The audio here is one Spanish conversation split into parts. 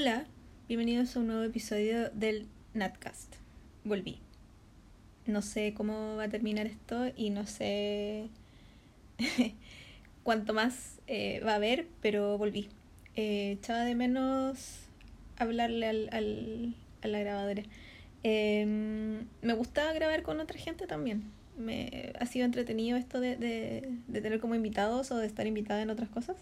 Hola, bienvenidos a un nuevo episodio del Natcast. Volví. No sé cómo va a terminar esto y no sé cuánto más eh, va a haber, pero volví. Eh, echaba de menos hablarle al, a la grabadora. Em, me gusta grabar con otra gente también. Me, ha sido entretenido esto de, de, de tener como invitados o de estar invitada en otras cosas.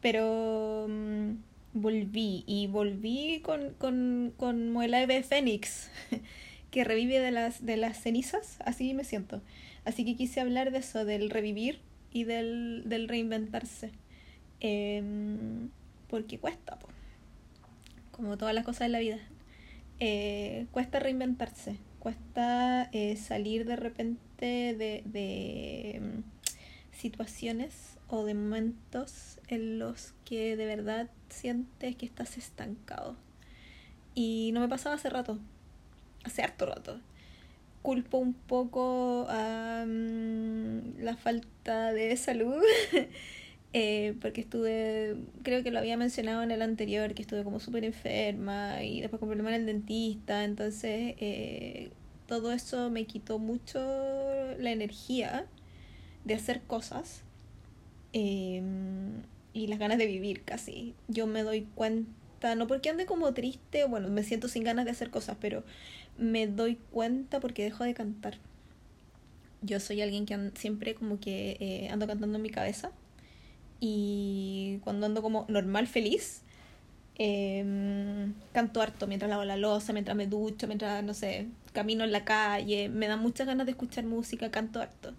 Pero mm, volví y volví con, con, como el ave fénix que revive de las, de las cenizas, así me siento. Así que quise hablar de eso, del revivir y del, del reinventarse. Em, porque cuesta, como todas las cosas de la vida. Eh, cuesta reinventarse, cuesta eh, salir de repente de, de em, situaciones o de momentos en los que de verdad sientes que estás estancado. Y no me pasaba hace rato, hace harto rato. Culpo un poco a mm, la falta de salud, eh, porque estuve, creo que lo había mencionado en el anterior, que estuve como súper enferma y después con problemas en el dentista, entonces eh, todo eso me quitó mucho la energía de hacer cosas Em, y las ganas de vivir casi. Yo me doy cuenta, no porque ande como triste, bueno, me siento sin ganas de hacer cosas, pero me doy cuenta porque dejo de cantar. Yo soy alguien que siempre como que eh, ando cantando en mi cabeza y cuando ando como normal, feliz, em, canto harto mientras lavo la losa, mientras me ducho, mientras, no sé, camino en la calle, me da muchas ganas de escuchar música, canto harto.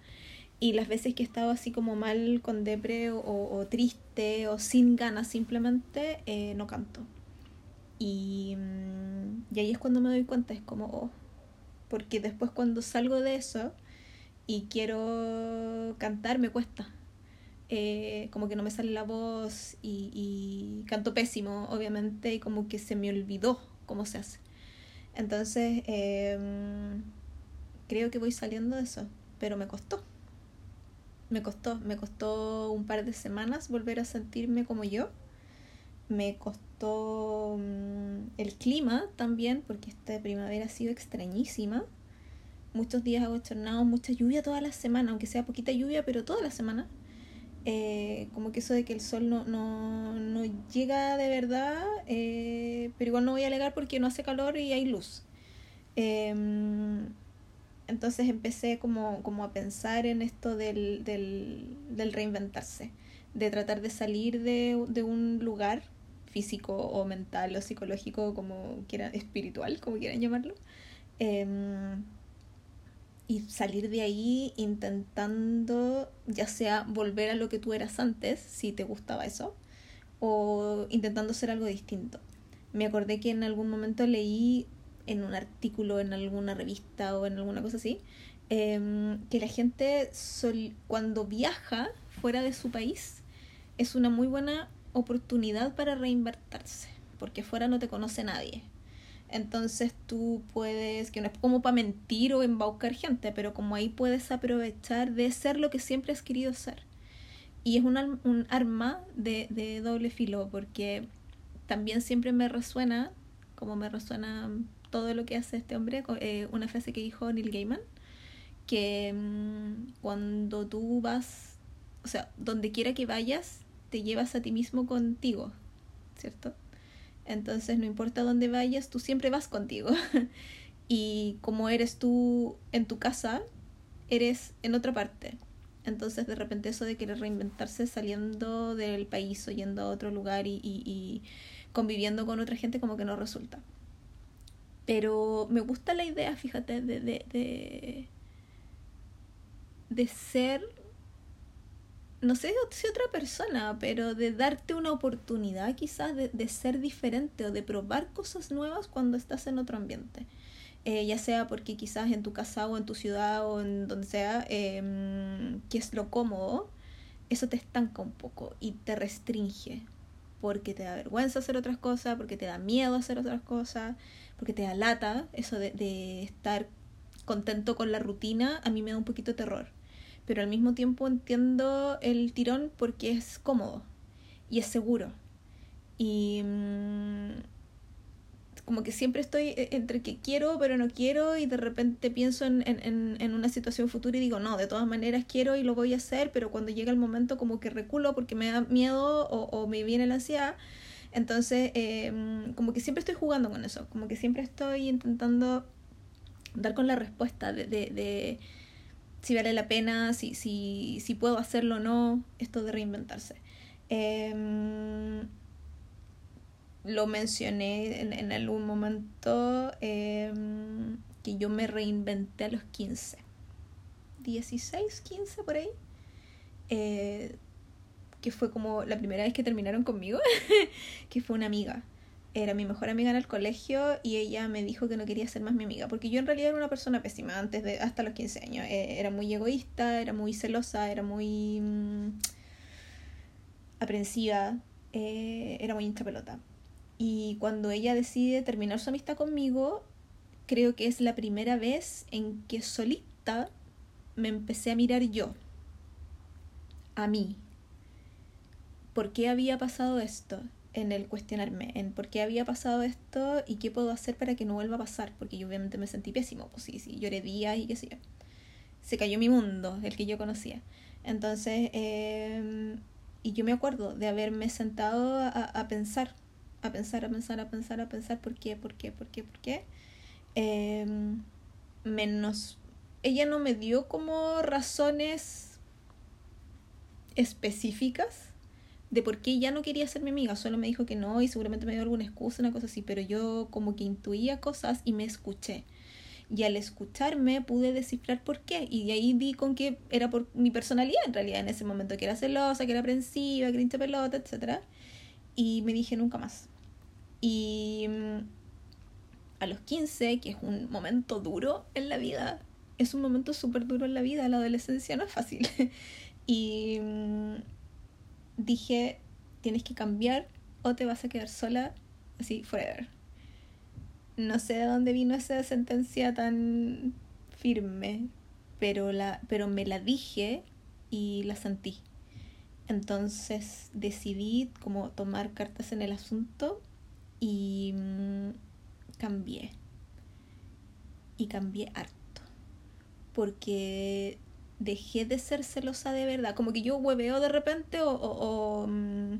Y las veces que he estado así como mal con depre o, triste o sin ganas simplemente, eh, no canto. Y, mm, y ahí es cuando me doy cuenta, es como, oh, porque después cuando salgo de eso y quiero cantar me cuesta. Eh, como que no me sale la voz y, y, canto pésimo, obviamente, y como que se me olvidó cómo se hace. Entonces, em, creo que voy saliendo de eso, pero me costó me costó, me costó un par de semanas volver a sentirme como yo. Me costó mm, el clima también, porque esta primavera ha sido extrañísima. Muchos días abochornados, mucha lluvia toda la semana, aunque sea poquita lluvia, pero toda la semana. Eh, como que eso de que el sol no, no, no llega de verdad, eh, pero igual no voy a alegar porque no hace calor y hay luz. Eh, entonces empecé como, como a pensar en esto del, del, reinventarse, de tratar de salir de, de, un lugar físico o mental o psicológico, como quieran, espiritual, como quieran llamarlo, em, y salir de ahí intentando ya sea volver a lo que tú eras antes, si te gustaba eso, o intentando ser algo distinto. Me acordé que en algún momento leí en un artículo en alguna revista o en alguna cosa así, em, que la gente cuando viaja fuera de su país es una muy buena oportunidad para reinvertirse, porque fuera no te conoce nadie. Entonces tú puedes, que no es como para mentir o embaucar gente, pero como ahí puedes aprovechar de ser lo que siempre has querido ser. Y es un, arma de doble filo, porque también siempre me resuena, como me resuena todo lo que hace este hombre, eh, una frase que dijo Neil Gaiman, que mm, cuando tú vas, o sea, donde quiera que vayas, te llevas a ti mismo contigo, ¿cierto? Entonces no importa dónde vayas, tú siempre vas contigo. y como eres tú en tu casa, eres en otra parte. Entonces de repente eso de querer reinventarse saliendo del país o yendo a otro lugar y, y, y conviviendo con otra gente como que no resulta. Pero me gusta la idea, fíjate, de, de, de, de ser, no sé si otra persona, pero de darte una oportunidad quizás de, de ser diferente o de probar cosas nuevas cuando estás en otro ambiente. Eh, ya sea porque quizás en tu casa o en tu ciudad o en donde sea, eh, que es lo cómodo, eso te estanca un poco y te restringe porque te da vergüenza hacer otras cosas, porque te da miedo hacer otras cosas, porque te da lata, eso de, de estar contento con la rutina, a mí me da un poquito de terror. Pero al mismo tiempo entiendo el tirón porque es cómodo y es seguro. Y, mm, como que siempre estoy eh, entre que quiero pero no quiero y de repente pienso en, en, en, una situación futura y digo, no, de todas maneras quiero y lo voy a hacer, pero cuando llega el momento como que reculo porque me da miedo o, me viene la ansiedad. Entonces, em, como que siempre estoy jugando con eso, como que siempre estoy intentando dar con la respuesta de, de, si vale la pena, si, si, si puedo hacerlo o no, esto de reinventarse. Eh, lo mencioné en, en algún momento eh, que yo me reinventé a los 15. 16, 15 por ahí. Eh, que fue como la primera vez que terminaron conmigo, que fue una amiga. Era mi mejor amiga en el colegio y ella me dijo que no quería ser más mi amiga, porque yo en realidad era una persona pésima antes de hasta los 15 años. Eh, era muy egoísta, era muy celosa, era muy mm, aprensiva, eh, era muy hincha pelota. Y cuando ella decide terminar su amistad conmigo, creo que es la primera vez en que solita me empecé a mirar yo, a mí. ¿Por qué había pasado esto? En el cuestionarme, en por qué había pasado esto y qué puedo hacer para que no vuelva a pasar, porque yo obviamente me sentí pésimo, pues sí, sí, lloré días y qué sé yo. Se cayó mi mundo, el que yo conocía. Entonces, eh, y yo me acuerdo de haberme sentado a pensar a pensar, a pensar, a pensar, a pensar por qué, por qué, por qué, por qué. Em, menos. Ella no me dio como razones específicas de por qué ya no quería ser mi amiga, solo me dijo que no y seguramente me dio alguna excusa, una cosa así, pero yo como que intuía cosas y me escuché. Y al escucharme pude descifrar por qué. Y de ahí di con que era por mi personalidad en realidad en ese momento, que era celosa, que era aprensiva, que era pelota, etc. Y me dije nunca más. Y mm, a los 15, que es un momento duro en la vida, es un momento súper duro en la vida, la adolescencia no es fácil. y mm, dije, tienes que cambiar o te vas a quedar sola así forever. No sé de dónde vino esa sentencia tan firme, pero, la, pero me la dije y la sentí. Entonces decidí como tomar cartas en el asunto y mm, cambié. Y cambié harto. Porque dejé de ser celosa de verdad. Como que yo hueveo de repente o, mm,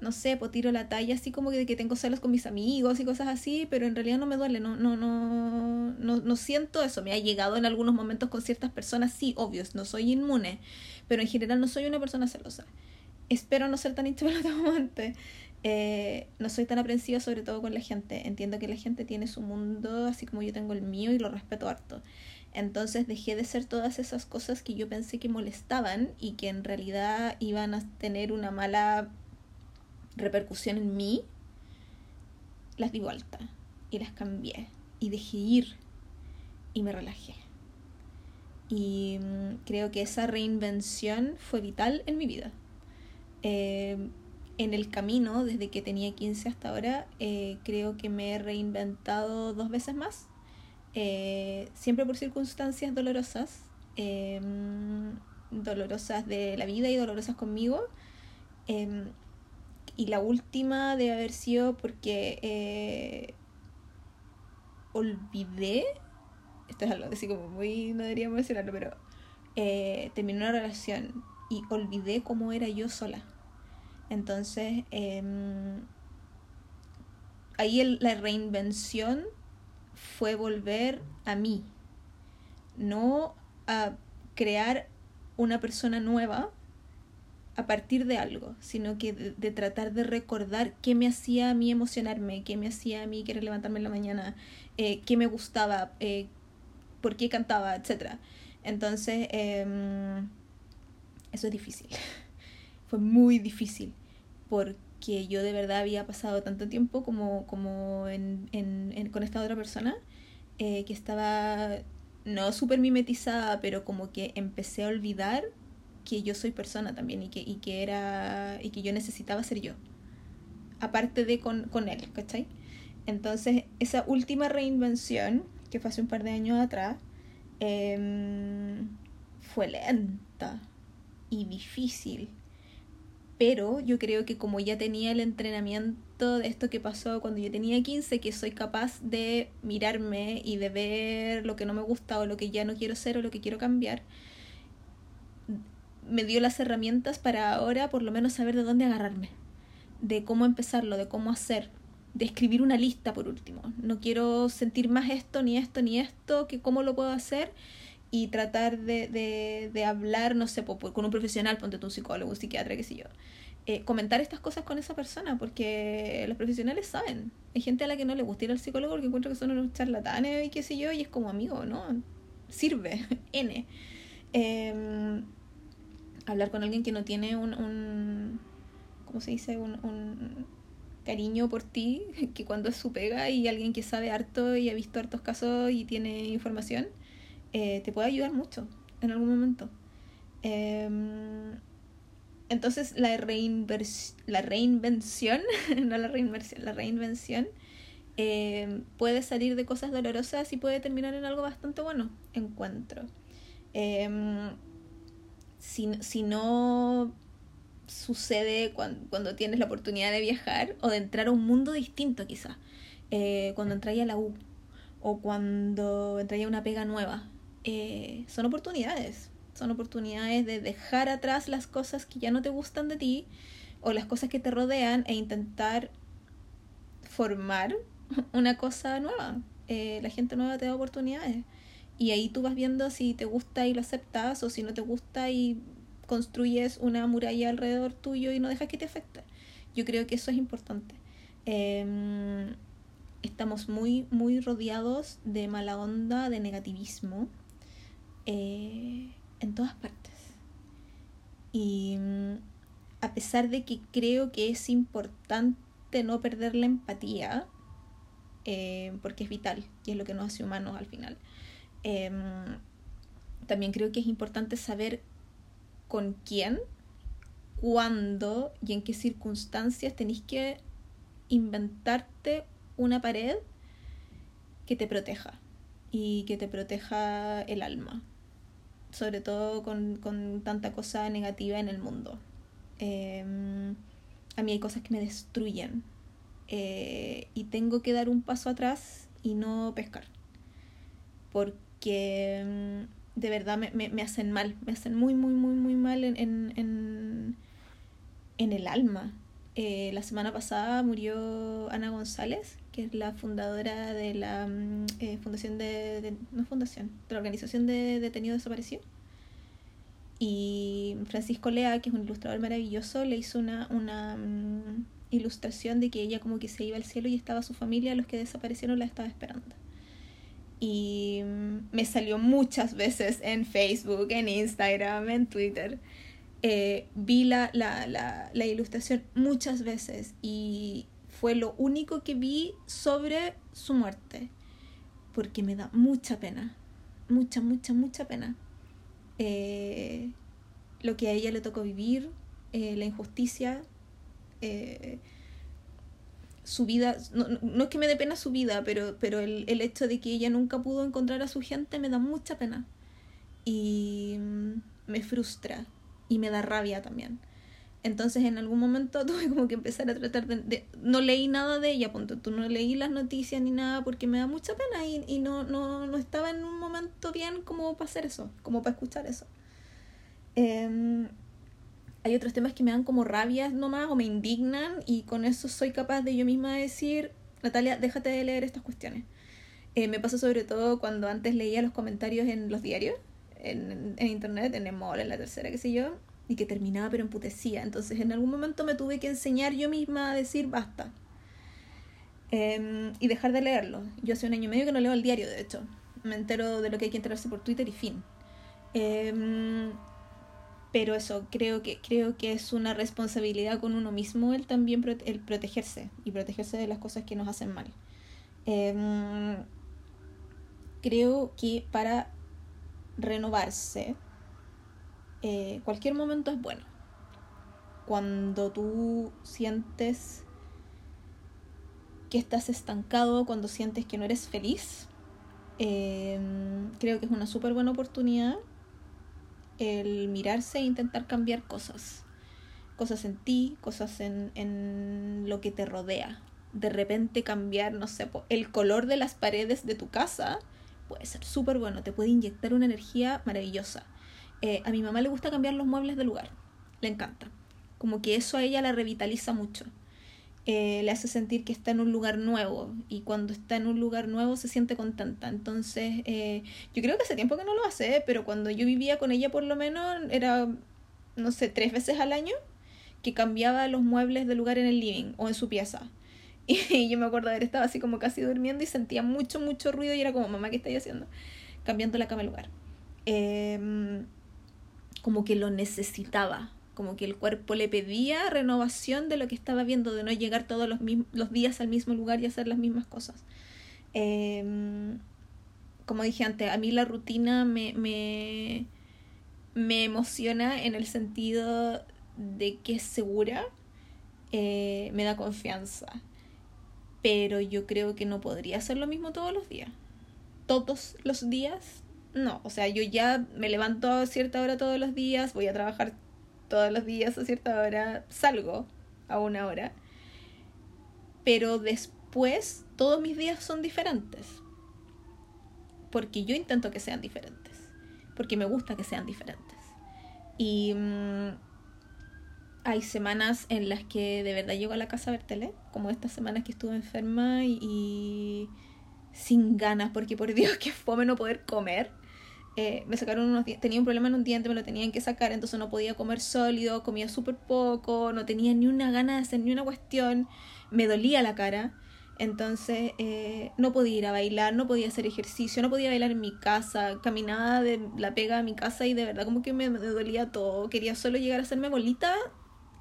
no sé, pues tiro la talla así como que, que tengo celos con mis amigos y cosas así, pero en realidad no me duele, no, no, no, no, no siento eso. Me ha llegado en algunos momentos con ciertas personas, sí, obvios, no soy inmune, pero en general no soy una persona celosa. Espero no ser tan íntima como antes. Eh, no soy tan aprensiva sobre todo con la gente. Entiendo que la gente tiene su mundo así como yo tengo el mío y lo respeto harto. Entonces dejé de ser todas esas cosas que yo pensé que molestaban y que en realidad iban a tener una mala repercusión en mí. Las di vuelta y las cambié y dejé ir y me relajé. Y mm, creo que esa reinvención fue vital en mi vida. Eh, en el camino, desde que tenía 15 hasta ahora, eh, creo que me he reinventado dos veces más, eh, siempre por circunstancias dolorosas, em, dolorosas de la vida y dolorosas conmigo. Em, y la última de haber sido porque olvidé, esto es algo así como muy, no deberíamos mencionarlo, pero terminé una relación y olvidé cómo era yo sola. Entonces, em, ahí la reinvención fue volver a mí, no a crear una persona nueva a partir de algo, sino que de, tratar de recordar qué me hacía a mí emocionarme, qué me hacía a mí querer levantarme en la mañana, eh, qué me gustaba, eh, por qué cantaba, etc. Entonces, em, eso es difícil. Fue muy difícil porque yo de verdad había pasado tanto tiempo como, como en, en, con esta otra persona eh, que estaba no súper mimetizada, pero como que empecé a olvidar que yo soy persona también y que, y que era y que yo necesitaba ser yo aparte de con, con él, ¿cachai? Entonces esa última reinvención que fue hace un par de años atrás eh, fue lenta y difícil. Pero yo creo que como ya tenía el entrenamiento de esto que pasó cuando yo tenía 15, que soy capaz de mirarme y de ver lo que no me gusta o lo que ya no quiero ser o lo que quiero cambiar, me dio las herramientas para ahora por lo menos saber de dónde agarrarme, de cómo empezarlo, de cómo hacer, de escribir una lista por último. No quiero sentir más esto, ni esto, ni esto, que cómo lo puedo hacer y tratar de, de, de hablar, no sé, con un profesional, ponte tú un psicólogo, un psiquiatra, qué sé yo. Eh, comentar estas cosas con esa persona, porque los profesionales saben. Hay gente a la que no le gusta ir al psicólogo porque encuentra que son unos charlatanes y qué sé yo, y es como amigo, ¿no? Sirve, N. Em, hablar con alguien que no tiene un, un ¿cómo se dice? Un, un cariño por ti, que cuando es su pega y alguien que sabe harto y ha visto hartos casos y tiene información, eh, te puede ayudar mucho en algún momento. Em, entonces la, la reinvención, no la reinversión, la reinvención em, puede salir de cosas dolorosas y puede terminar en algo bastante bueno, encuentro. Em, si, si, no sucede cuando, cuando, tienes la oportunidad de viajar o de entrar a un mundo distinto quizás, eh, cuando entras a la U o cuando entras a una pega nueva, eh, son oportunidades. Son oportunidades de dejar atrás las cosas que ya no te gustan de ti o las cosas que te rodean e intentar formar una cosa nueva. Eh, la gente nueva te da oportunidades. Y ahí tú vas viendo si te gusta y lo aceptas o si no te gusta y construyes una muralla alrededor tuyo y no dejas que te afecte. Yo creo que eso es importante. Em, estamos muy, muy rodeados de mala onda, de negativismo eh, en todas partes. Y mm, a pesar de que creo que es importante no perder la empatía, eh, porque es vital y es lo que nos hace humanos al final, em, también creo que es importante saber con quién, cuándo y en qué circunstancias tenéis que inventarte una pared que te proteja y que te proteja el alma sobre todo con, con tanta cosa negativa en el mundo. Em, a mí hay cosas que me destruyen eh, y tengo que dar un paso atrás y no pescar. Porque em, de verdad me, me, hacen mal, me hacen muy, muy, muy, muy mal en, en, en, en el alma. Eh, la semana pasada murió Ana González, que es la fundadora de la mm, eh, fundación de, no fundación, de la organización de detenidos desaparecidos. Y Francisco Lea, que es un ilustrador maravilloso, le hizo una, una mm, ilustración de que ella como que se iba al cielo y estaba su familia, los que desaparecieron la estaba esperando. Y mm, me salió muchas veces en Facebook, en Instagram, en Twitter. Eh, vi la, la, la, la ilustración muchas veces y, fue lo único que vi sobre su muerte, porque me da mucha pena, mucha, mucha, mucha pena. Eh, lo que a ella le tocó vivir, eh, la injusticia, eh, su vida, no, no, es que me dé pena su vida, pero, pero el, el, hecho de que ella nunca pudo encontrar a su gente me da mucha pena. Y mm, me frustra y me da rabia también. Entonces en algún momento tuve como que empezar a tratar de... no leí nada de ella, punto. Tú no leí las noticias ni nada porque me da mucha pena y, y no, no, no estaba en un momento bien como para hacer eso, como para escuchar eso. Eh, hay otros temas que me dan como rabias nomás o me indignan y con eso soy capaz de yo misma decir, Natalia, déjate de leer estas cuestiones. Eh, me pasa sobre todo cuando antes leía los comentarios en los diarios, en, internet, en el mall, en la tercera, qué sé yo, y que terminaba pero emputecía. Entonces en algún momento me tuve que enseñar yo misma a decir basta. Eh, y dejar de leerlo. Yo hace un año y medio que no leo el diario, de hecho. Me entero de lo que hay que enterarse por Twitter y fin. Eh, pero eso, creo que, creo que es una responsabilidad con uno mismo el también el protegerse y protegerse de las cosas que nos hacen mal. Eh, creo que para renovarse, eh, cualquier momento es bueno. Cuando tú sientes que estás estancado, cuando sientes que no eres feliz, eh, creo que es una súper buena oportunidad el mirarse e intentar cambiar cosas. cosas en ti, cosas en, en lo que te rodea. De repente cambiar, no sé, el color de las paredes de tu casa puede ser súper bueno, te puede inyectar una energía maravillosa. Eh, a mi mamá le gusta cambiar los muebles de lugar, le encanta. Como que eso a ella la revitaliza mucho. Eh, le hace sentir que está en un lugar nuevo y cuando está en un lugar nuevo se siente contenta. Entonces, eh, yo creo que hace tiempo que no lo hace, pero cuando yo vivía con ella por lo menos era, no sé, tres veces al año que cambiaba los muebles de lugar en el living o en su pieza. Y yo me acuerdo de haber estado así como casi durmiendo y sentía mucho, mucho ruido y era como, mamá, ¿qué estáis haciendo? Cambiando la cama de lugar. Em, como que lo necesitaba, como que el cuerpo le pedía renovación de lo que estaba viendo, de no llegar todos los, los días al mismo lugar y hacer las mismas cosas. Em, como dije antes, a mí la rutina me, me, me emociona en el sentido de que es segura, eh, me da confianza pero yo creo que no podría hacer lo mismo todos los días. Todos los días, no. O sea, yo ya me levanto a cierta hora todos los días, voy a trabajar todos los días a cierta hora, salgo a una hora. Pero después todos mis días son diferentes. Porque yo intento que sean diferentes. Porque me gusta que sean diferentes. Y mm, hay semanas en las que de verdad llego a la casa a ver tele, como estas semanas que estuve enferma y, sin ganas, porque por Dios que fome no poder comer. Eh, me sacaron unos tenía un problema en un diente, me lo tenían que sacar, entonces no podía comer sólido, comía súper poco, no tenía ni una gana de hacer ni una cuestión, me dolía la cara. Entonces eh, no podía ir a bailar, no podía hacer ejercicio, no podía bailar en mi casa, caminaba de la pega a mi casa y de verdad como que me, me dolía todo. Quería solo llegar a hacerme bolita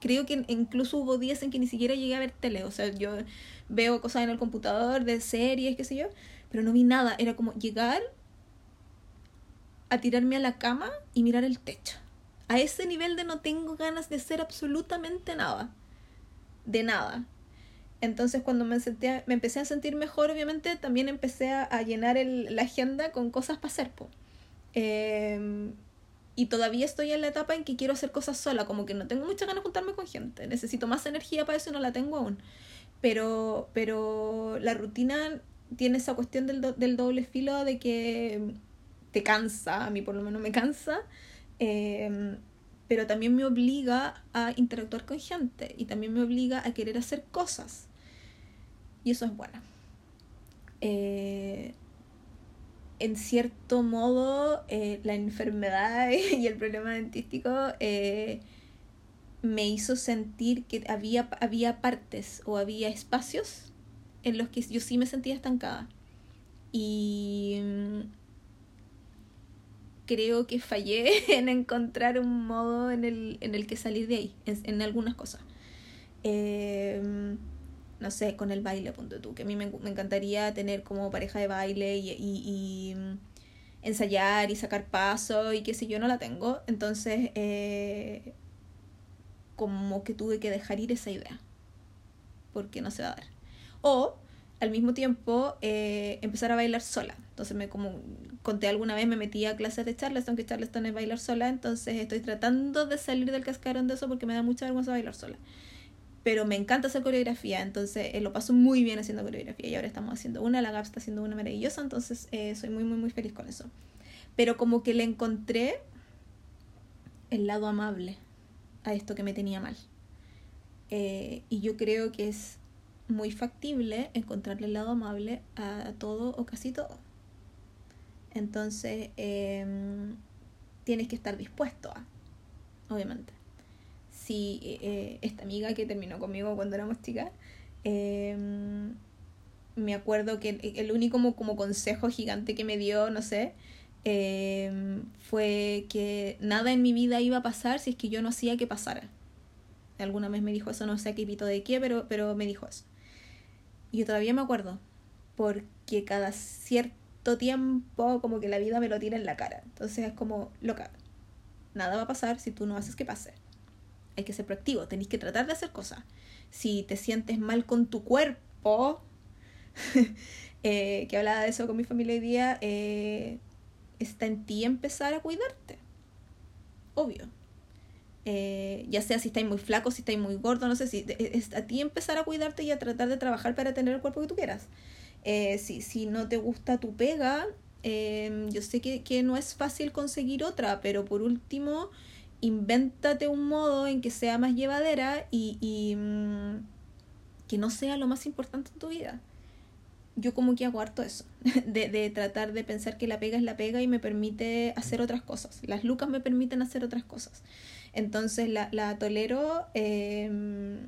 creo que incluso hubo días en que ni siquiera llegué a ver tele. O sea, yo veo cosas en el computador de series, qué sé yo, pero no vi nada. Era como llegar a tirarme a la cama y mirar el techo. A ese nivel de no tengo ganas de hacer absolutamente nada. De nada. Entonces cuando me, senté, me empecé a sentir mejor, obviamente, también empecé a, llenar el, la agenda con cosas para hacer. Eh, y todavía estoy en la etapa en que quiero hacer cosas sola, como que no tengo muchas ganas de juntarme con gente, necesito más energía para eso y no la tengo aún. Pero, pero la rutina tiene esa cuestión del, del doble filo de que te cansa, a mí por lo menos me cansa, em, pero también me obliga a interactuar con gente y también me obliga a querer hacer cosas. Y eso es bueno. Eh, en cierto modo eh, la enfermedad y el problema dentístico eh, me hizo sentir que había, había partes o había espacios en los que yo sí me sentía estancada. Y mm, creo que fallé en encontrar un modo en el, en el que salir de ahí, en, algunas cosas. Eh, no sé, con el baile, punto tú, que a mí me, encantaría tener como pareja de baile y, y, mm, ensayar y sacar paso y qué sé yo, no la tengo. Entonces, eh, como que tuve que dejar ir esa idea, porque no se va a dar. O, al mismo tiempo, eh, empezar a bailar sola. Entonces, me como conté alguna vez, me metí a clases de Charleston, que Charleston es bailar sola, entonces estoy tratando de salir del cascarón de eso porque me da mucha vergüenza bailar sola pero me encanta hacer coreografía, entonces eh, lo paso muy bien haciendo coreografía y ahora estamos haciendo una, la GAP está haciendo una maravillosa, entonces eh, soy muy, muy, muy feliz con eso. Pero como que le encontré el lado amable a esto que me tenía mal. Eh, y yo creo que es muy factible encontrarle el lado amable a todo o casi todo. Entonces, em, tienes que estar dispuesto a, obviamente si eh, esta amiga que terminó conmigo cuando éramos chicas, em, me acuerdo que el, único como, consejo gigante que me dio, no sé, em, fue que nada en mi vida iba a pasar si es que yo no hacía que pasara. Alguna vez me dijo eso, no sé qué pito de qué, pero, pero me dijo eso. Yo todavía me acuerdo, porque cada cierto tiempo como que la vida me lo tira en la cara. Entonces es como, loca, nada va a pasar si tú no haces que pase hay que ser proactivo, tenéis que tratar de hacer cosas. Si te sientes mal con tu cuerpo, eh, que hablaba de eso con mi familia hoy día, eh, está en ti empezar a cuidarte. Obvio. Eh, ya sea si estáis muy flaco, si estáis muy gordo, no sé, si es a ti empezar a cuidarte y a tratar de trabajar para tener el cuerpo que tú quieras. Eh, si, si no te gusta tu pega, em, yo sé que, que no es fácil conseguir otra, pero por último, invéntate un modo en que sea más llevadera y, y mm, que no sea lo más importante en tu vida yo como que hago harto eso, de, de, tratar de pensar que la pega es la pega y me permite hacer otras cosas. Las lucas me permiten hacer otras cosas. Entonces la, la tolero, eh,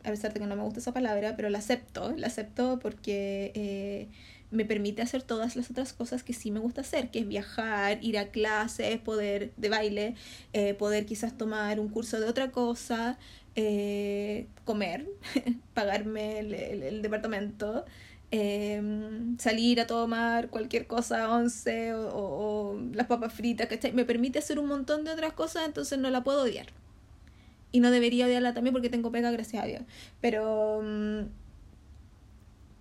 a pesar de que no me gusta esa palabra, pero la acepto, la acepto porque eh, me permite hacer todas las otras cosas que sí me gusta hacer, que es viajar, ir a clases, poder de baile, eh, poder quizás tomar un curso de otra cosa, eh, comer, pagarme el, el, departamento. Eh, salir a tomar cualquier cosa, once o, o, las papas fritas, ¿cachai? Me permite hacer un montón de otras cosas, entonces no la puedo odiar. Y no debería odiarla también porque tengo pega, gracias a Dios. Pero um,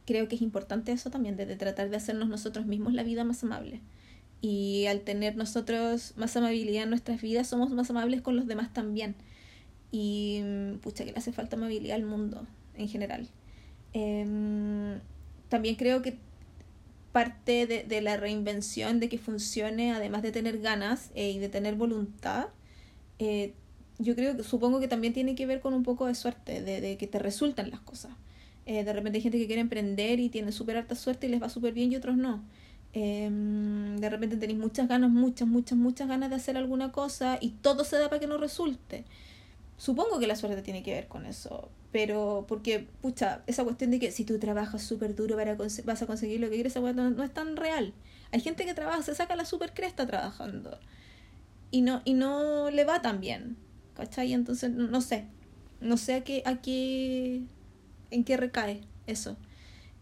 creo que es importante eso también, de, tratar de hacernos nosotros mismos la vida más amable. Y al tener nosotros más amabilidad en nuestras vidas, somos más amables con los demás también. Y mm, pucha, que le hace falta amabilidad al mundo en general. Eh, también creo que parte de, de, la reinvención de que funcione, además de tener ganas eh, y de tener voluntad, eh, yo creo que supongo que también tiene que ver con un poco de suerte, de, de que te resultan las cosas. Eh, de repente hay gente que quiere emprender y tiene súper alta suerte y les va súper bien y otros no. Em, de repente tenéis muchas ganas, muchas, muchas, muchas ganas de hacer alguna cosa y todo se da para que no resulte. Supongo que la suerte tiene que ver con eso, pero porque, pucha, esa cuestión de que si tú trabajas súper duro para vas a conseguir lo que quieres, no, no, es tan real. Hay gente que trabaja, se saca la super cresta trabajando y no, y no le va tan bien, ¿cachai? Entonces, no, sé, no sé a qué, a qué, en qué recae eso.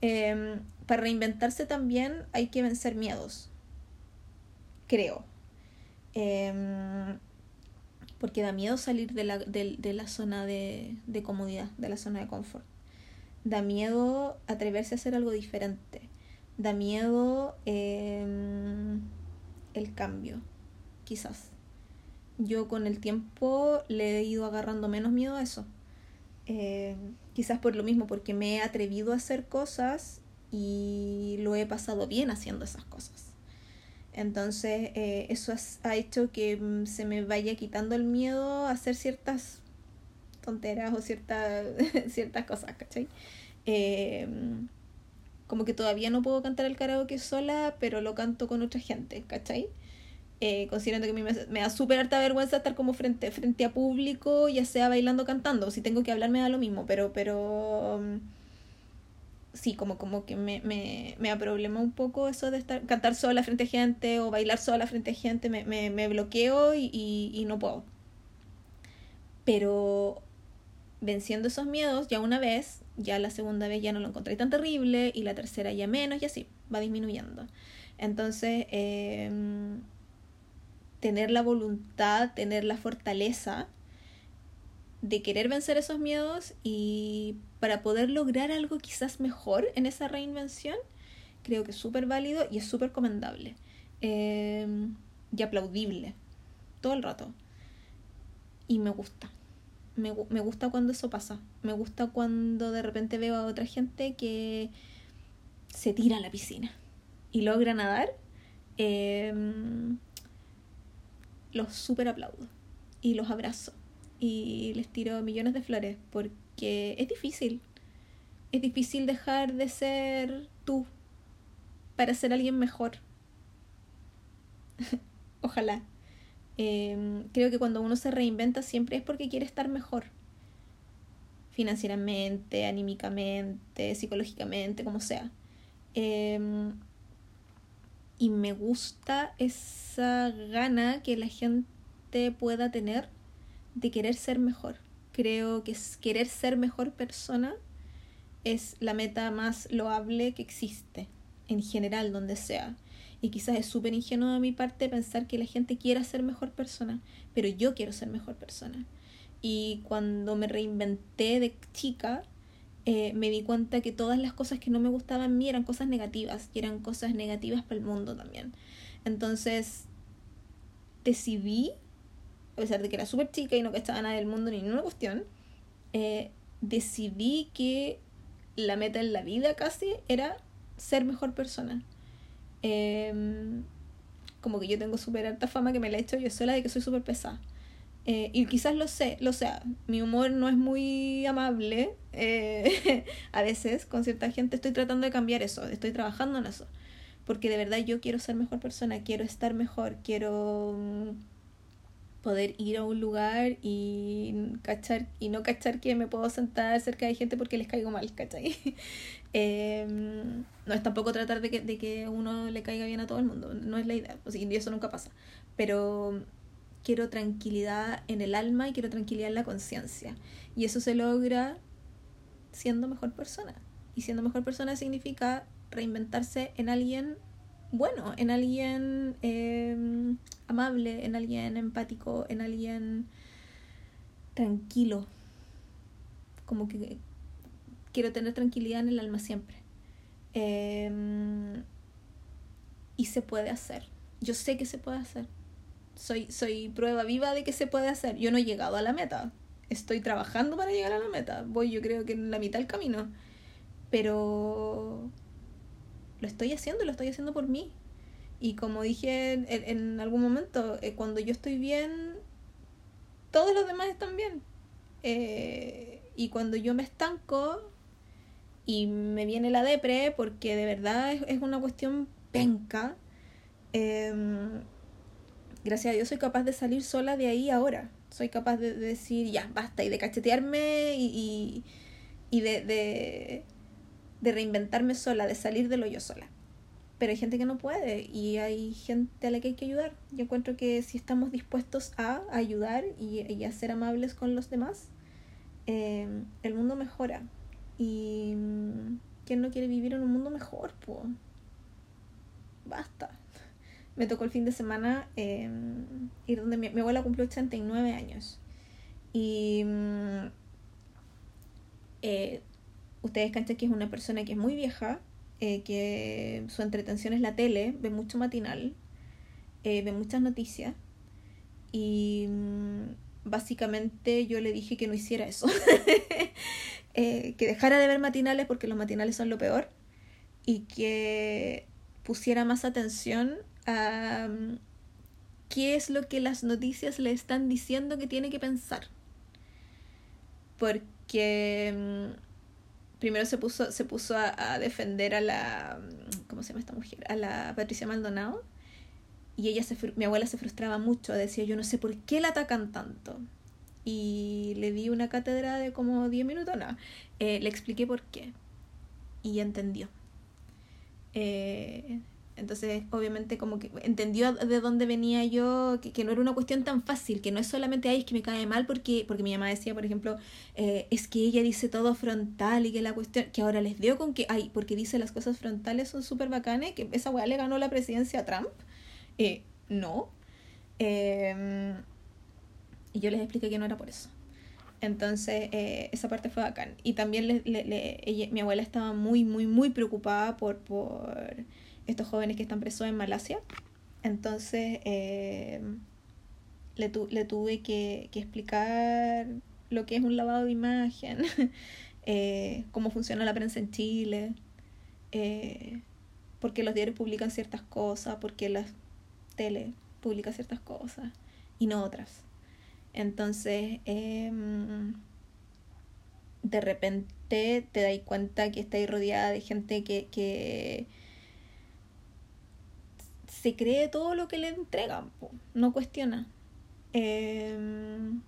Eh, para reinventarse también hay que vencer miedos, creo. Eh, porque da miedo salir de la, de, de la zona de, de, comodidad, de la zona de confort. Da miedo atreverse a hacer algo diferente. Da miedo eh, el cambio, quizás. Yo con el tiempo le he ido agarrando menos miedo a eso. Eh, quizás por lo mismo, porque me he atrevido a hacer cosas y lo he pasado bien haciendo esas cosas. Entonces, eh, eso ha hecho que mm, se me vaya quitando el miedo a hacer ciertas tonteras o ciertas, ciertas cosas, ¿cachai? Eh, como que todavía no puedo cantar el karaoke sola, pero lo canto con otra gente, ¿cachai? Eh, considerando que a mí me, me da súper harta vergüenza estar como frente, frente a público, ya sea bailando o cantando. Si tengo que hablar me da lo mismo, pero, pero sí, como, como que me, me, me problema un poco eso de estar, cantar sola frente a gente o bailar sola frente a gente, me, me, me bloqueo y, y, y, no puedo. Pero venciendo esos miedos, ya una vez, ya la segunda vez ya no lo encontré tan terrible y la tercera ya menos y así, va disminuyendo. Entonces, eh, tener la voluntad, tener la fortaleza de querer vencer esos miedos y para poder lograr algo quizás mejor en esa reinvención, creo que es súper válido y es súper recomendable eh, y aplaudible todo el rato. Y me gusta. Me, me, gusta cuando eso pasa. Me gusta cuando de repente veo a otra gente que se tira a la piscina y logra nadar. Eh, los súper aplaudo y los abrazo y les tiro millones de flores porque es difícil. Es difícil dejar de ser tú para ser alguien mejor. Ojalá. Eh, creo que cuando uno se reinventa siempre es porque quiere estar mejor. Financieramente, anímicamente, psicológicamente, como sea. Eh, y me gusta esa gana que la gente pueda tener de querer ser mejor. Creo que querer ser mejor persona es la meta más loable que existe, en general, donde sea. Y quizás es súper ingenuo de mi parte pensar que la gente quiera ser mejor persona, pero yo quiero ser mejor persona. Y cuando me reinventé de chica, eh, me di cuenta que todas las cosas que no me gustaban a mí eran cosas negativas y eran cosas negativas para el mundo también. Entonces decidí a pesar de que era súper chica y no cachaba nada del mundo ni ninguna cuestión, eh, decidí que la meta en la vida casi era ser mejor persona. Em, como que yo tengo súper alta fama que me la he hecho yo sola de que soy súper pesada. Eh, y quizás lo sé, lo sea. Mi humor no es muy amable. Eh, a veces con cierta gente estoy tratando de cambiar eso, estoy trabajando en eso. Porque de verdad yo quiero ser mejor persona, quiero estar mejor, quiero mm, poder ir a un lugar y cachar y no cachar que me puedo sentar cerca de gente porque les caigo mal, ¿cachai? Em, no es tampoco tratar de que, de que uno le caiga bien a todo el mundo, no es la idea, o sea, y eso nunca pasa. Pero quiero tranquilidad en el alma y quiero tranquilidad en la conciencia. Y eso se logra siendo mejor persona. Y siendo mejor persona significa reinventarse en alguien bueno, en alguien em, amable, en alguien empático, en alguien tranquilo. Como que quiero tener tranquilidad en el alma siempre. Em, y se puede hacer. Yo sé que se puede hacer soy, soy prueba viva de que se puede hacer. Yo no he llegado a la meta. Estoy trabajando para llegar a la meta. Voy yo creo que en la mitad del camino. Pero lo estoy haciendo, lo estoy haciendo por mí. Y como dije en, algún momento, eh, cuando yo estoy bien, todos los demás están bien. Eh, y cuando yo me estanco y me viene la depre, porque de verdad es, es una cuestión penca, eh, gracias a Dios soy capaz de salir sola de ahí ahora. Soy capaz de, decir, ya, basta, y de cachetearme y, y, de, de, de, reinventarme sola, de salir de lo yo sola. Pero hay gente que no puede y hay gente a la que hay que ayudar. Yo encuentro que si estamos dispuestos a ayudar y, a ser amables con los demás, eh, el mundo mejora. Y mm, ¿quién no quiere vivir en un mundo mejor? Pues basta me tocó el fin de semana em, ir donde mi, abuela cumplió 89 años. Y mm, eh, ustedes cachan que es una persona que es muy vieja, eh, que su entretención es la tele, ve mucho matinal, eh, ve muchas noticias. Y mm, básicamente yo le dije que no hiciera eso. que dejara de ver matinales porque los matinales son lo peor. Y que pusiera más atención qué es lo que las noticias le están diciendo que tiene que pensar. Porque mm, primero se puso, se puso a, defender a la. ¿Cómo se llama esta mujer? A la Patricia Maldonado. Y ella se, mi abuela se frustraba mucho, decía yo no sé por qué la atacan tanto. Y le di una cátedra de como 10 minutos, no. Eh, le expliqué por qué. Y entendió. Eh, entonces, obviamente, como que entendió de dónde venía yo, que, no era una cuestión tan fácil, que no es solamente, ay, es que me cae mal porque, porque mi mamá decía, por ejemplo, eh, es que ella dice todo frontal y que la cuestión, que ahora les dio con que, ay, porque dice las cosas frontales son súper bacanes, que esa weá le ganó la presidencia a Trump. Eh, no. Em, y yo les expliqué que no era por eso. Entonces, eh, esa parte fue bacán. Y también le, le, mi abuela estaba muy, muy, muy preocupada por... por estos jóvenes que están presos en Malasia. Entonces eh, le, le, tuve que, explicar lo que es un lavado de imagen, eh, cómo funciona la prensa en Chile, eh, por qué los diarios publican ciertas cosas, por qué la tele publica ciertas cosas y no otras. Entonces, em, de repente te das cuenta que estáis rodeada de gente que, que se cree todo lo que le entregan, no cuestiona. Em,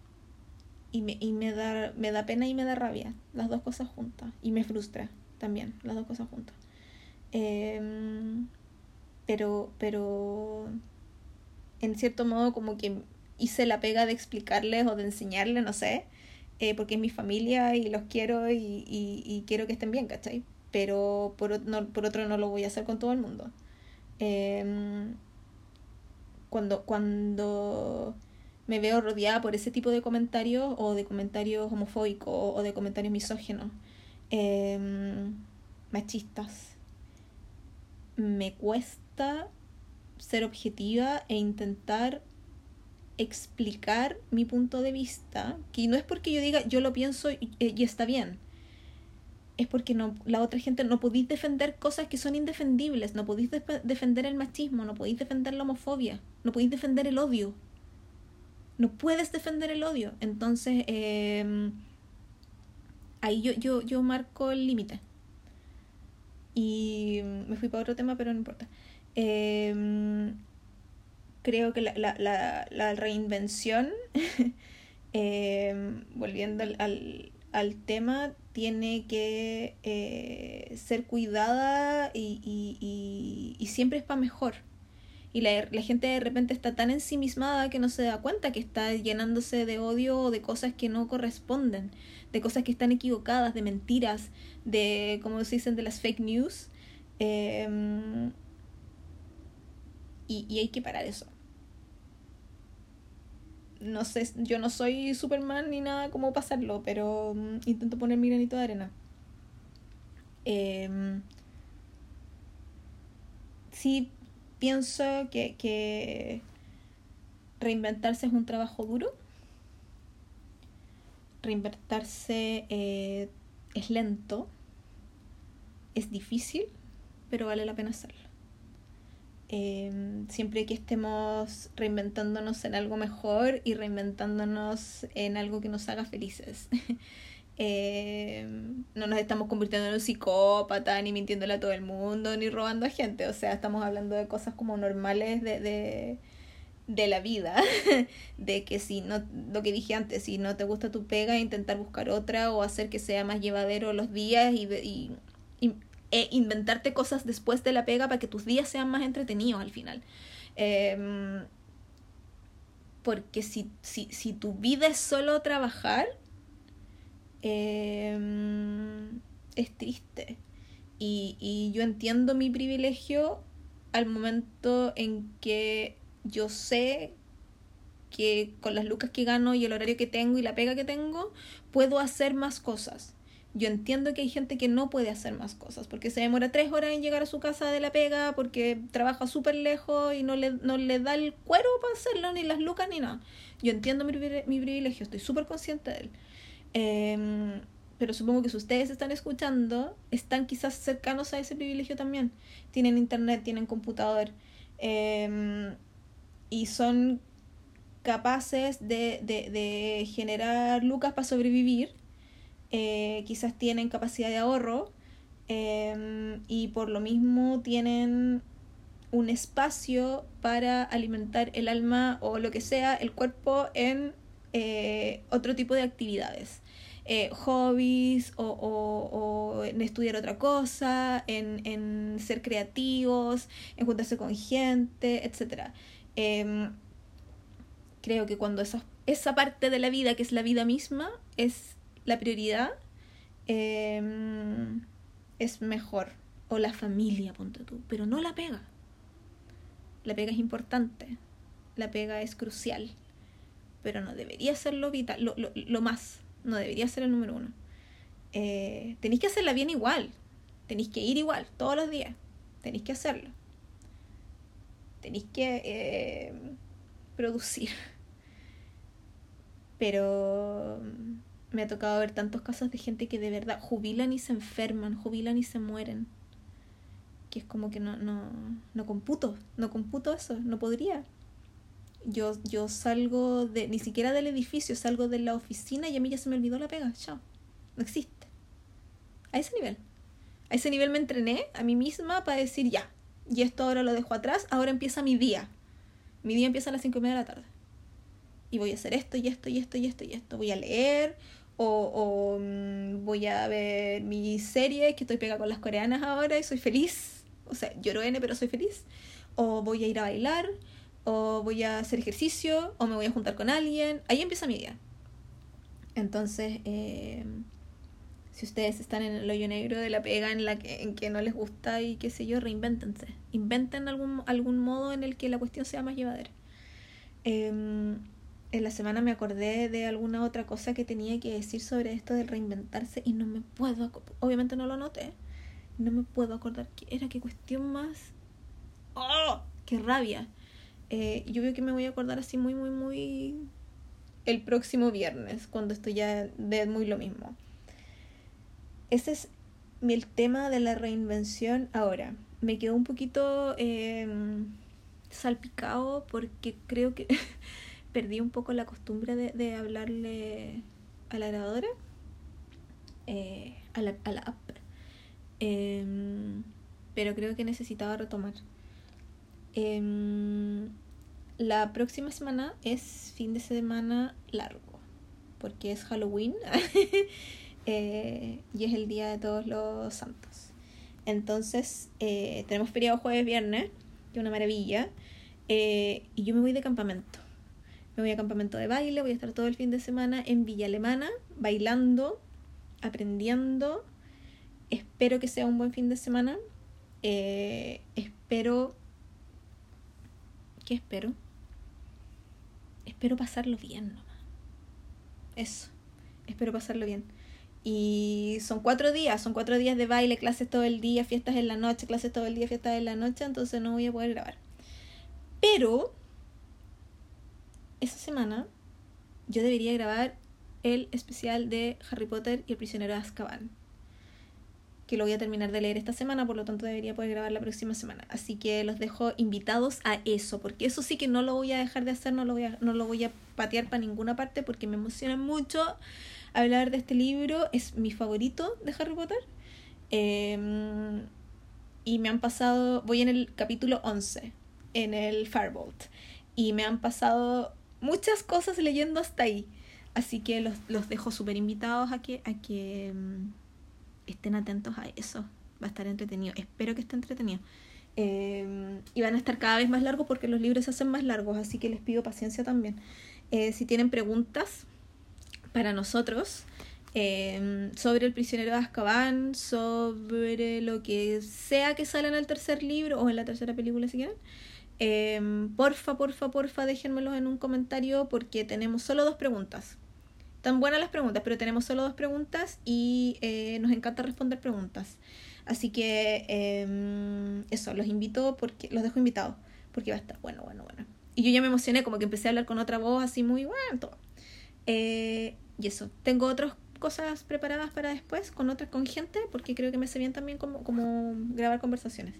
y me, y me, da, me da pena y me da rabia, las dos cosas juntas. Y me frustra también, las dos cosas juntas. Em, pero, pero, en cierto modo como que hice la pega de explicarles o de enseñarles, no sé, eh, porque es mi familia y los quiero y, y, quiero que estén bien, ¿cachai? Pero por, no, por otro no lo voy a hacer con todo el mundo. Em, cuando, cuando me veo rodeada por ese tipo de comentarios o de comentarios homofóbicos o de comentarios misógenos, em, machistas, me cuesta ser objetiva e intentar explicar mi punto de vista, que no es porque yo diga yo lo pienso y, y está bien, es porque no, la otra gente no podéis defender cosas que son indefendibles, no podéis defender el machismo, no podéis defender la homofobia, no podéis defender el odio. No puedes defender el odio. Entonces, eh, ahí yo, yo, yo marco el límite. Y me fui para otro tema, pero no importa. Eh, creo que la, la, la, la reinvención, eh, volviendo al, al tema, tiene que eh, ser cuidada y, y, y, siempre es para mejor. Y la, la, gente de repente está tan ensimismada que no se da cuenta que está llenándose de odio o de cosas que no corresponden, de cosas que están equivocadas, de mentiras, de, como se dicen, de las fake news. Eh, y, y hay que parar eso no sé, yo no soy Superman ni nada como pasarlo, pero mm, intento poner mi granito de arena. Eh, sí pienso que, que reinventarse es un trabajo duro. Reinventarse eh, es lento, es difícil, pero vale la pena hacerlo. Eh, siempre que estemos reinventándonos en algo mejor y reinventándonos en algo que nos haga felices. eh, no nos estamos convirtiendo en un psicópata, ni mintiéndole a todo el mundo, ni robando a gente. O sea, estamos hablando de cosas como normales de, de, de la vida. de que si no, lo que dije antes, si no te gusta tu pega, intentar buscar otra o hacer que sea más llevadero los días y, y e inventarte cosas después de la pega para que tus días sean más entretenidos al final. Eh, porque si, si, si, tu vida es solo trabajar, eh, es triste. Y, y yo entiendo mi privilegio al momento en que yo sé que con las lucas que gano y el horario que tengo y la pega que tengo, puedo hacer más cosas. Yo entiendo que hay gente que no puede hacer más cosas porque se demora tres horas en llegar a su casa de la pega porque trabaja súper lejos y no le, no le da el cuero para hacerlo, ni las lucas, ni nada. Yo entiendo mi, mi privilegio, estoy súper consciente de él. Eh, pero supongo que si ustedes están escuchando, están quizás cercanos a ese privilegio también. Tienen internet, tienen computador eh, y son capaces de, de, de generar lucas para sobrevivir eh, quizás tienen capacidad de ahorro eh, y por lo mismo tienen un espacio para alimentar el alma o lo que sea, el cuerpo en eh, otro tipo de actividades. Eh, hobbies o, o, en estudiar otra cosa, en, en, ser creativos, en juntarse con gente, etc. Eh, creo que cuando esa, esa parte de la vida, que es la vida misma, es la prioridad eh, es mejor. O la familia, ponte tú. Pero no la pega. La pega es importante. La pega es crucial. Pero no debería ser lo vital, lo, lo, lo más. No debería ser el número uno. Eh, tenéis que hacerla bien igual. Tenéis que ir igual, todos los días. Tenéis que hacerlo. Tenéis que eh, producir. Pero me ha tocado ver tantos casos de gente que de verdad jubilan y se enferman, jubilan y se mueren. Que es como que no, no, no computo, no computo eso, no podría. Yo, yo salgo de, ni siquiera del edificio, salgo de la oficina y a mí ya se me olvidó la pega, chao. No existe. A ese nivel. A ese nivel me entrené a mí misma para decir ya, y esto ahora lo dejo atrás, ahora empieza mi día. Mi día empieza a las cinco y media de la tarde. Y voy a hacer esto y esto y esto y esto y esto. Voy a leer, o, mmm, voy a ver mi serie que estoy pegada con las coreanas ahora y soy feliz. O sea, lloro N, pero soy feliz. O voy a ir a bailar, o voy a hacer ejercicio, o me voy a juntar con alguien. Ahí empieza mi día. Entonces, eh, si ustedes están en el hoyo negro de la pega en la que, en que no les gusta y qué sé yo, reinvéntense. Inventen algún, algún modo en el que la cuestión sea más llevadera. Eh, en la semana me acordé de alguna otra cosa que tenía que decir sobre esto de reinventarse y no me puedo, obviamente no lo noté, no me puedo acordar qué era, qué cuestión más. ¡Oh! ¡Qué rabia! Eh, yo veo que me voy a acordar así muy, muy, muy el próximo viernes, cuando estoy ya de muy lo mismo. Ese es el tema de la reinvención ahora. Me quedó un poquito em, salpicado porque creo que perdí un poco la costumbre de, hablarle a la grabadora, eh, a, la, app. Em, pero creo que necesitaba retomar. Em, la próxima semana es fin de semana largo, porque es Halloween eh, y es el día de todos los santos. Entonces, eh, tenemos feriado jueves, viernes, que es una maravilla, y yo me voy de campamento. Me voy a campamento de baile, voy a estar todo el fin de semana en Villa Alemana, bailando, aprendiendo. Espero que sea un buen fin de semana. espero... ¿Qué espero? espero pasarlo bien nomás. Eso, espero pasarlo bien. Y son cuatro días, son cuatro días de baile, clases todo el día, fiestas en la noche, clases todo el día, fiestas en la noche, entonces no voy a poder grabar. Pero, esa semana yo debería grabar el especial de Harry Potter y el prisionero de Azkaban que lo voy a terminar de leer esta semana, por lo tanto debería poder grabar la próxima semana. Así que los dejo invitados a eso, porque eso sí que no lo voy a dejar de hacer, no lo voy a, no lo voy a patear para ninguna parte, porque me emociona mucho hablar de este libro, es mi favorito de Harry Potter. Em, y me han pasado, voy en el capítulo 11, en el Firebolt, y me han pasado muchas cosas leyendo hasta ahí. Así que los, los dejo súper invitados a que... A que em, estén atentos a eso. Va a estar entretenido. Espero que esté entretenido. Eh, y van a estar cada vez más largos porque los libros se hacen más largos, así que les pido paciencia también. Eh, si tienen preguntas para nosotros eh, sobre el prisionero de Azkaban, sobre lo que sea que sale en el tercer libro o en la tercera película si quieren, porfa, porfa, porfa, déjenmelos en un comentario porque tenemos solo dos preguntas. Tan buenas las preguntas, pero tenemos solo dos preguntas y eh, nos encanta responder preguntas. Así que em, eso, los invito porque los dejo invitados porque va a estar bueno, bueno, bueno. Y yo ya me emocioné, como que empecé a hablar con otra voz así muy bueno, todo. Eh, y eso, tengo otras cosas preparadas para después, con otras, con gente, porque creo que me hace bien también como, como grabar conversaciones.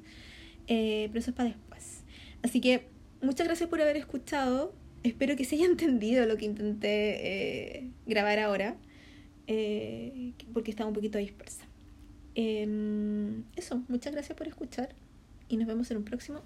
Eh, pero eso es para después. Así que muchas gracias por haber escuchado espero que se haya entendido lo que intenté eh, grabar ahora, eh, porque estaba un poquito dispersa. Em, eso, muchas gracias por escuchar y nos vemos en un próximo